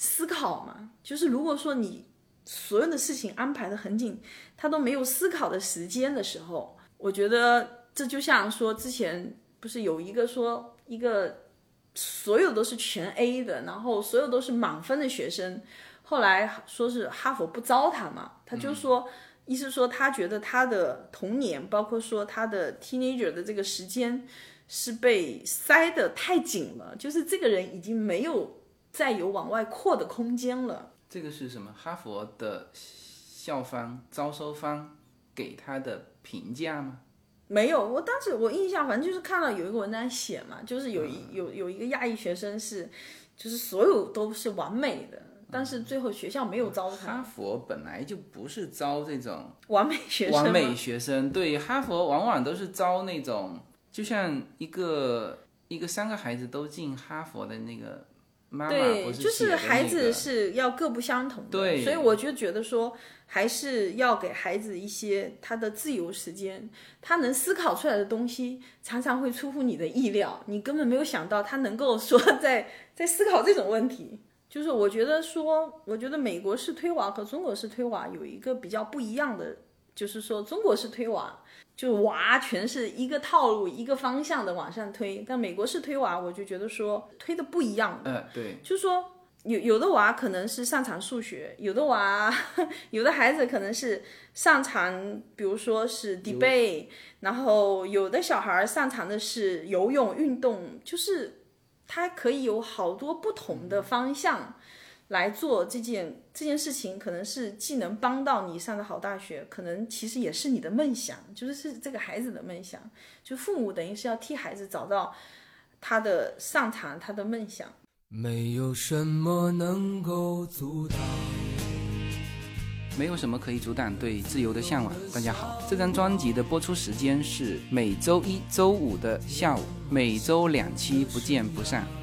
思考嘛，就是如果说你。所有的事情安排的很紧，他都没有思考的时间的时候，我觉得这就像说之前不是有一个说一个所有都是全 A 的，然后所有都是满分的学生，后来说是哈佛不招他嘛，他就说意思说他觉得他的童年，包括说他的 teenager 的这个时间是被塞得太紧了，就是这个人已经没有再有往外扩的空间了。这个是什么？哈佛的校方招收方给他的评价吗？没有，我当时我印象反正就是看到有一个文章写嘛，就是有一有有一个亚裔学生是，就是所有都是完美的，但是最后学校没有招他。哈佛本来就不是招这种完美学生，完美学生对哈佛往往都是招那种，就像一个一个三个孩子都进哈佛的那个。对，就是孩子是要各不相同的，对，所以我就觉得说，还是要给孩子一些他的自由时间，他能思考出来的东西常常会出乎你的意料，你根本没有想到他能够说在 [laughs] 在思考这种问题。就是我觉得说，我觉得美国式推娃和中国式推娃有一个比较不一样的，就是说中国式推娃。就娃全是一个套路、一个方向的往上推，但美国式推娃，我就觉得说推的不一样。嗯，对，就是说有有的娃可能是擅长数学，有的娃 [laughs] 有的孩子可能是擅长，比如说是 debate，然后有的小孩擅长的是游泳运动，就是他可以有好多不同的方向。来做这件这件事情，可能是既能帮到你上个好大学，可能其实也是你的梦想，就是是这个孩子的梦想。就父母等于是要替孩子找到他的擅长，他的梦想。没有什么能够阻挡。没有什么可以阻挡对自由的向往。大家好，这张专辑的播出时间是每周一周五的下午，每周两期，不见不散。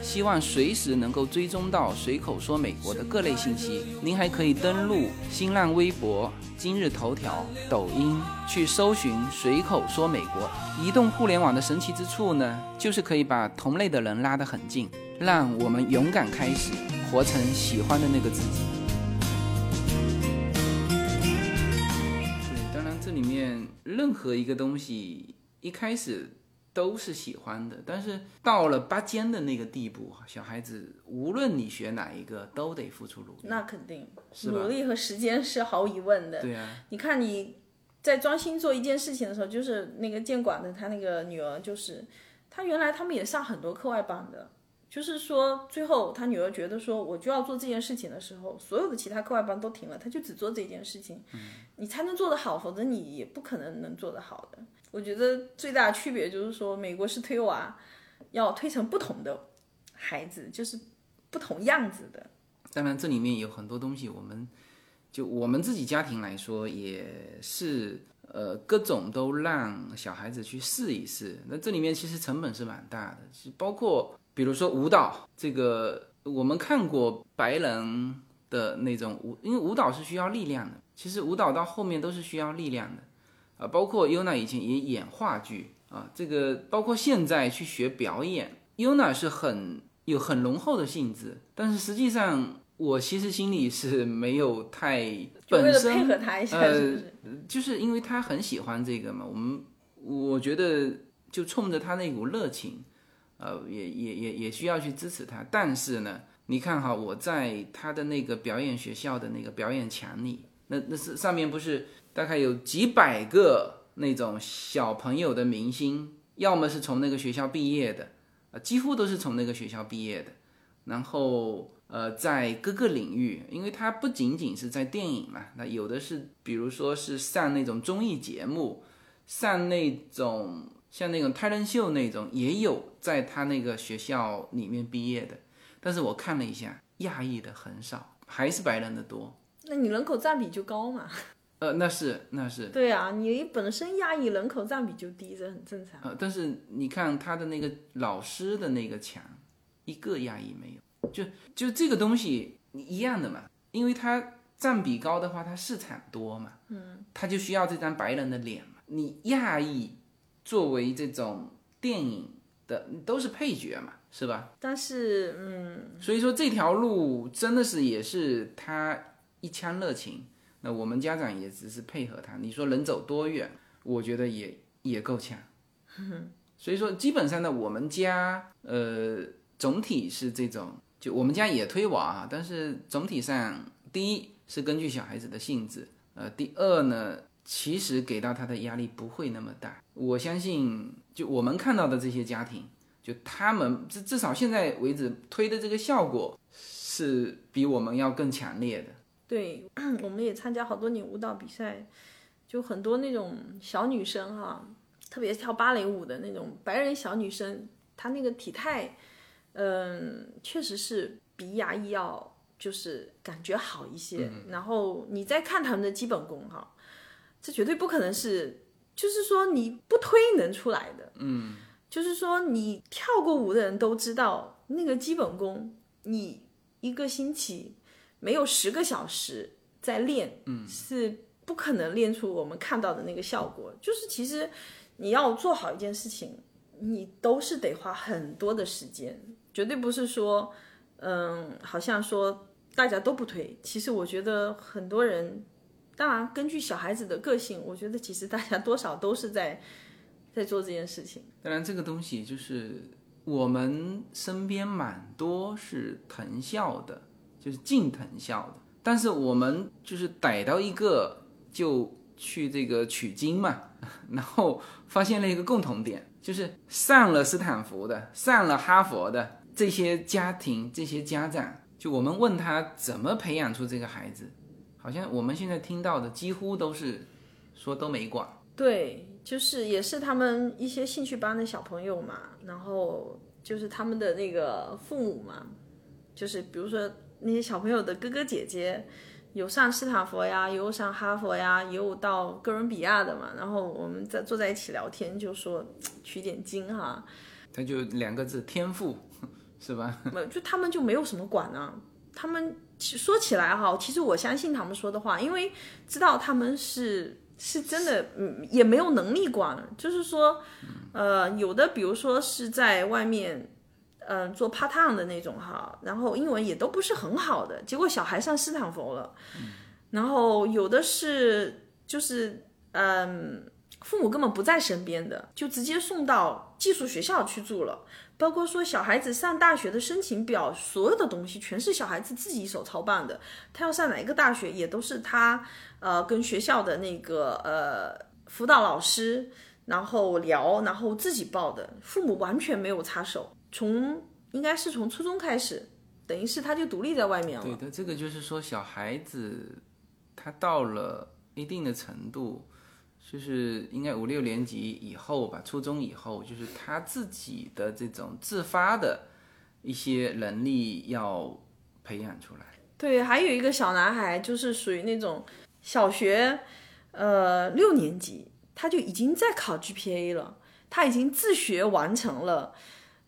希望随时能够追踪到随口说美国的各类信息。您还可以登录新浪微博、今日头条、抖音去搜寻“随口说美国”。移动互联网的神奇之处呢，就是可以把同类的人拉得很近，让我们勇敢开始，活成喜欢的那个自己。[laughs] 对，当然这里面任何一个东西一开始。都是喜欢的，但是到了拔尖的那个地步，小孩子无论你学哪一个，都得付出努力。那肯定，努力和时间是毫无疑问的。对啊，你看你在专心做一件事情的时候，就是那个监管的他那个女儿，就是他原来他们也上很多课外班的，就是说最后他女儿觉得说我就要做这件事情的时候，所有的其他课外班都停了，他就只做这件事情，你才能做得好，否则你也不可能能做得好的。我觉得最大的区别就是说，美国是推娃，要推成不同的孩子，就是不同样子的。当然，这里面有很多东西，我们就我们自己家庭来说，也是呃各种都让小孩子去试一试。那这里面其实成本是蛮大的，包括比如说舞蹈这个，我们看过白人的那种舞，因为舞蹈是需要力量的，其实舞蹈到后面都是需要力量的。啊，包括 Yuna 以前也演话剧啊，这个包括现在去学表演，Yuna 是很有很浓厚的性子，但是实际上我其实心里是没有太本身配合他一下，呃，就是因为他很喜欢这个嘛，我们我觉得就冲着他那股热情，呃，也也也也需要去支持他，但是呢，你看哈，我在他的那个表演学校的那个表演墙里，那那是上面不是。大概有几百个那种小朋友的明星，要么是从那个学校毕业的，啊，几乎都是从那个学校毕业的。然后，呃，在各个领域，因为他不仅仅是在电影嘛，那有的是，比如说是上那种综艺节目，上那种像那种泰伦秀那种，也有在他那个学校里面毕业的。但是我看了一下，亚裔的很少，还是白人的多。那你人口占比就高嘛？[laughs] 呃，那是那是，对啊，你本身亚裔人口占比就低，这很正常。呃，但是你看他的那个老师的那个墙，一个亚裔没有，就就这个东西一样的嘛，因为他占比高的话，他市场多嘛，嗯，他就需要这张白人的脸嘛。你亚裔作为这种电影的都是配角嘛，是吧？但是，嗯，所以说这条路真的是也是他一腔热情。那我们家长也只是配合他，你说能走多远？我觉得也也够呛。[laughs] 所以说，基本上呢，我们家呃总体是这种，就我们家也推娃啊，但是总体上，第一是根据小孩子的性质，呃，第二呢，其实给到他的压力不会那么大。我相信，就我们看到的这些家庭，就他们至至少现在为止推的这个效果是比我们要更强烈的。对，[clears throat] 我们也参加好多年舞蹈比赛，就很多那种小女生哈，特别跳芭蕾舞的那种白人小女生，她那个体态，嗯，确实是比亚裔要就是感觉好一些。然后你再看他们的基本功哈，这绝对不可能是，就是说你不推能出来的。嗯，就是说你跳过舞的人都知道那个基本功，你一个星期。没有十个小时在练，嗯，是不可能练出我们看到的那个效果。就是其实你要做好一件事情，你都是得花很多的时间，绝对不是说，嗯，好像说大家都不推。其实我觉得很多人，当然根据小孩子的个性，我觉得其实大家多少都是在在做这件事情。当然，这个东西就是我们身边蛮多是藤校的，就是进藤校的，但是我们就是逮到一个就去这个取经嘛，[laughs] 然后发现了一个共同点，就是上了斯坦福的、上了哈佛的这些家庭、这些家长，就我们问他怎么培养出这个孩子，好像我们现在听到的几乎都是说都没管。对，就是也是他们一些兴趣班的小朋友嘛，然后就是他们的那个父母嘛，就是比如说那些小朋友的哥哥姐姐，有上斯坦福呀，也有上哈佛呀，也有到哥伦比亚的嘛，然后我们在坐在一起聊天，就说取点经哈，他就两个字天赋，[laughs] 是吧？没有就他们就没有什么管啊，他们其说起来哈，其实我相信他们说的话，因为知道他们是是真的，嗯，也没有能力管，就是说，呃，有的比如说是在外面。嗯，做 part time 的那种哈，然后英文也都不是很好的，结果小孩上斯坦福了，然后有的是就是嗯，父母根本不在身边的，就直接送到寄宿学校去住了。包括说小孩子上大学的申请表，所有的东西全是小孩子自己手操办的。他要上哪一个大学，也都是他呃跟学校的那个呃辅导老师然后聊，然后自己报的，父母完全没有插手。从应该是从初中开始，等于是他就独立在外面了。对的，这个就是说小孩子他到了一定的程度，就是应该五六年级以后吧，初中以后，就是他自己的这种自发的一些能力要培养出来。对，还有一个小男孩，就是属于那种小学呃六年级，他就已经在考 GPA 了，他已经自学完成了。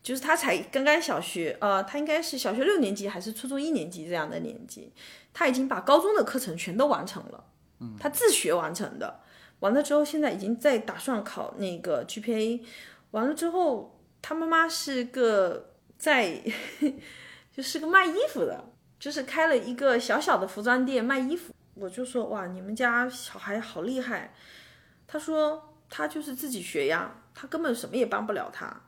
就是他才刚刚小学，呃，他应该是小学六年级还是初中一年级这样的年纪，他已经把高中的课程全都完成了，嗯，他自学完成的，完了之后现在已经在打算考那个 GPA，完了之后他妈妈是个在，就是个卖衣服的，就是开了一个小小的服装店卖衣服，我就说哇，你们家小孩好厉害，他说他就是自己学呀，他根本什么也帮不了他。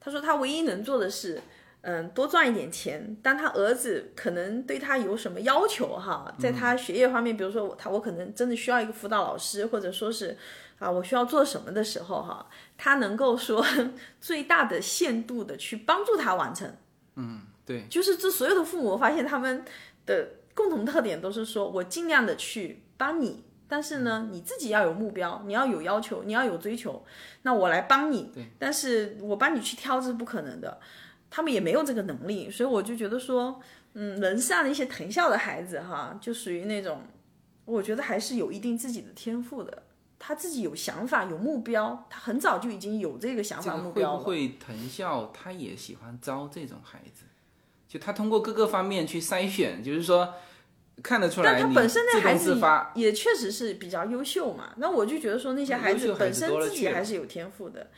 他说他唯一能做的是，嗯，多赚一点钱。当他儿子可能对他有什么要求哈，在他学业方面，比如说他我可能真的需要一个辅导老师，或者说是啊我需要做什么的时候哈，他能够说最大的限度的去帮助他完成。嗯，对，就是这所有的父母，我发现他们的共同特点都是说我尽量的去帮你。但是呢，你自己要有目标，你要有要求，你要有追求，那我来帮你。对，但是我帮你去挑这是不可能的，他们也没有这个能力，所以我就觉得说，嗯，能上的一些藤校的孩子哈，就属于那种，我觉得还是有一定自己的天赋的，他自己有想法、有目标，他很早就已经有这个想法、目标了。会不会藤校他也喜欢招这种孩子？就他通过各个方面去筛选，就是说。看得出来，但他本身那孩子也确实是比较优秀嘛。那我就觉得说那些孩子本身自己还是有天赋的。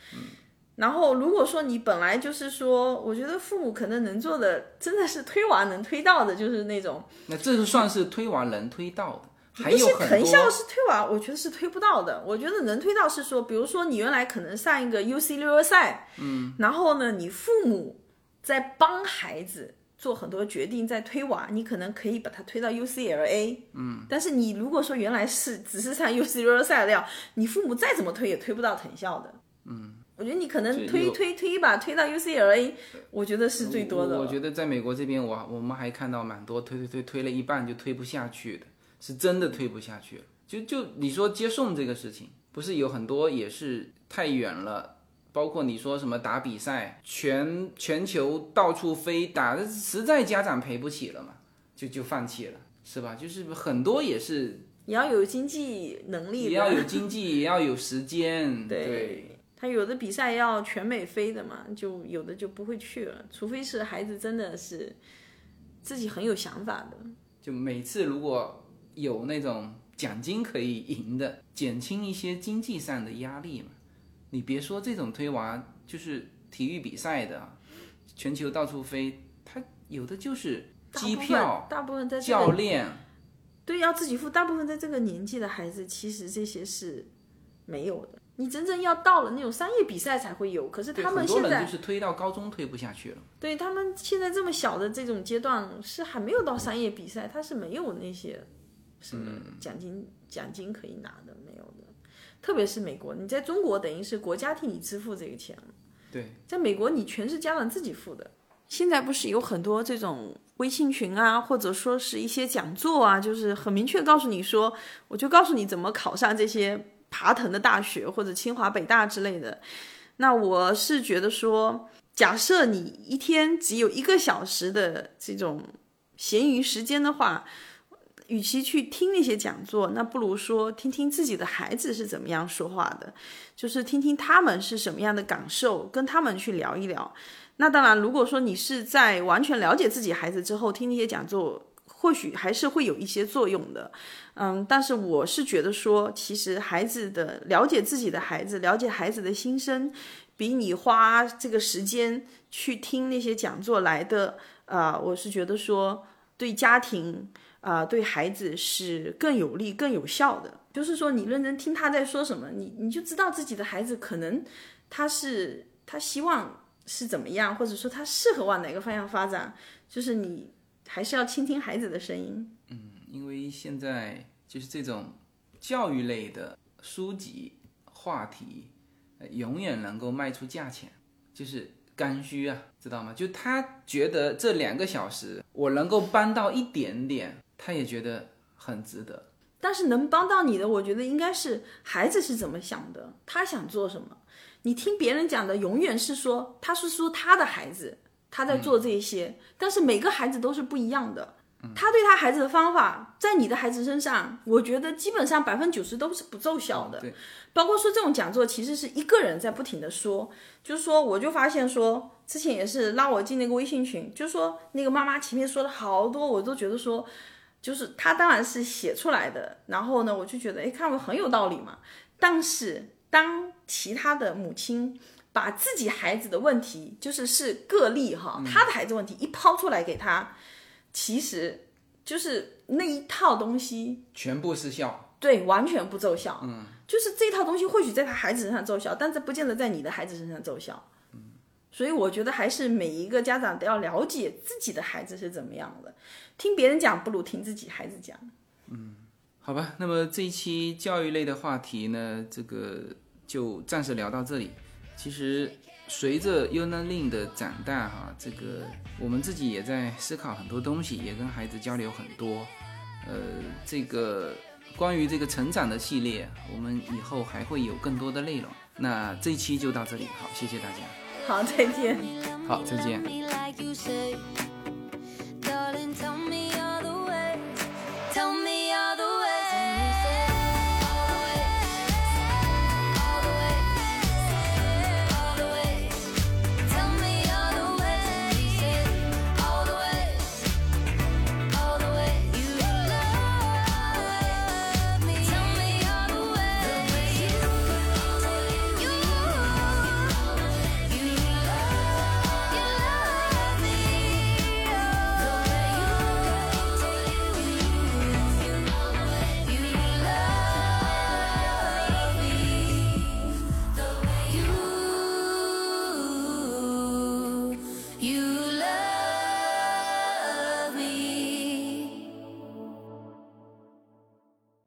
然后如果说你本来就是说，我觉得父母可能能做的真的是推娃能推到的，就是那种。那这是算是推娃能推到的。还有一些藤校是推娃，我觉得是推不到的。我觉得能推到是说，比如说你原来可能上一个 UC 六二赛，嗯，然后呢，你父母在帮孩子。做很多决定在推娃，你可能可以把它推到 UCLA，嗯，但是你如果说原来是只是上 UCLA 赛的料，你父母再怎么推也推不到藤校的，嗯，我觉得你可能推推推吧推到 UCLA，我觉得是最多的。我觉得在美国这边，我我们还看到蛮多推推推推了一半就推不下去的，是真的推不下去了。就就你说接送这个事情，不是有很多也是太远了。包括你说什么打比赛，全全球到处飞打的，实在家长赔不起了嘛，就就放弃了，是吧？就是很多也是，也要有经济能力，也要有经济，也要有时间。[laughs] 对，他有的比赛要全美飞的嘛，就有的就不会去了，除非是孩子真的是自己很有想法的。就每次如果有那种奖金可以赢的，减轻一些经济上的压力嘛。你别说这种推娃，就是体育比赛的，全球到处飞，他有的就是机票、大部分在教练，对，要自己付。大部分在这个年纪的孩子，其实这些是没有的。你真正要到了那种商业比赛才会有，可是他们现在就是推到高中推不下去了。对他们现在这么小的这种阶段是还没有到商业比赛，他是没有那些什么奖金奖金可以拿的，没有的。特别是美国，你在中国等于是国家替你支付这个钱了。对，在美国你全是家长自己付的。现在不是有很多这种微信群啊，或者说是一些讲座啊，就是很明确告诉你说，我就告诉你怎么考上这些。爬藤的大学或者清华北大之类的，那我是觉得说，假设你一天只有一个小时的这种闲余时间的话，与其去听那些讲座，那不如说听听自己的孩子是怎么样说话的，就是听听他们是什么样的感受，跟他们去聊一聊。那当然，如果说你是在完全了解自己孩子之后听那些讲座。或许还是会有一些作用的，嗯，但是我是觉得说，其实孩子的了解自己的孩子，了解孩子的心声，比你花这个时间去听那些讲座来的，啊，我是觉得说对家庭啊，对孩子是更有利、更有效的。就是说，你认真听他在说什么，你你就知道自己的孩子可能他是他希望是怎么样，或者说他适合往哪个方向发展，就是你。还是要倾听孩子的声音。嗯，因为现在就是这种教育类的书籍话题，永远能够卖出价钱，就是刚需啊，知道吗？就他觉得这两个小时我能够帮到一点点，他也觉得很值得。但是能帮到你的，我觉得应该是孩子是怎么想的，他想做什么。你听别人讲的，永远是说他是说他的孩子。他在做这些，但是每个孩子都是不一样的。他对他孩子的方法，在你的孩子身上，我觉得基本上百分之九十都是不奏效的。对，包括说这种讲座，其实是一个人在不停的说，就是说，我就发现说，之前也是拉我进那个微信群，就是说那个妈妈前面说了好多，我都觉得说，就是他当然是写出来的，然后呢，我就觉得，哎，看我很有道理嘛。但是当其他的母亲。把自己孩子的问题，就是是个例哈，他的孩子问题一抛出来给他，其实就是那一套东西全部失效，对，完全不奏效。嗯，就是这套东西或许在他孩子身上奏效，但这不见得在你的孩子身上奏效。嗯，所以我觉得还是每一个家长都要了解自己的孩子是怎么样的，听别人讲不如听自己孩子讲。嗯，好吧，那么这一期教育类的话题呢，这个就暂时聊到这里。其实，随着 y u n a l i n 的长大，哈，这个我们自己也在思考很多东西，也跟孩子交流很多。呃，这个关于这个成长的系列，我们以后还会有更多的内容。那这一期就到这里，好，谢谢大家。好，再见。好，再见。